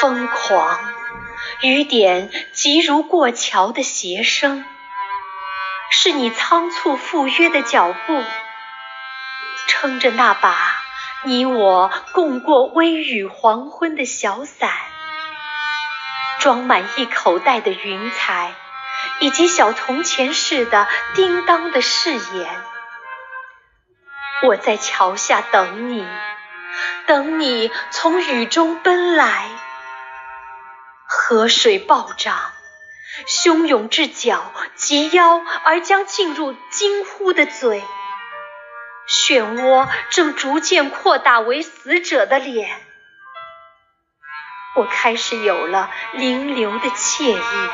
疯狂，雨点急如过桥的鞋声，是你仓促赴约的脚步，撑着那把你我共过微雨黄昏的小伞，装满一口袋的云彩，以及小铜钱似的叮当的誓言。我在桥下等你，等你从雨中奔来。河水暴涨，汹涌至脚及腰，而将进入惊呼的嘴。漩涡正逐渐扩大为死者的脸。我开始有了灵流的惬意。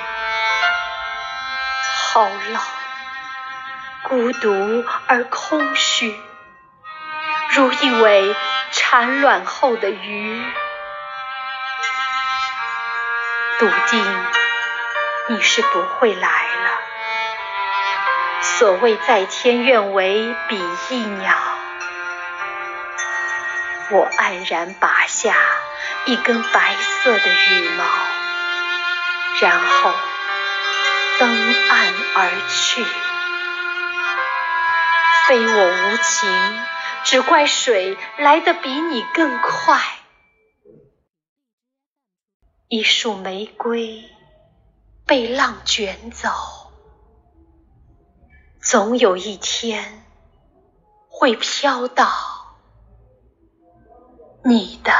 好冷，孤独而空虚，如一尾产卵后的鱼。笃定你是不会来了。所谓在天愿为比翼鸟，我黯然拔下一根白色的羽毛，然后登岸而去。非我无情，只怪水来得比你更快。一束玫瑰被浪卷走，总有一天会飘到你的。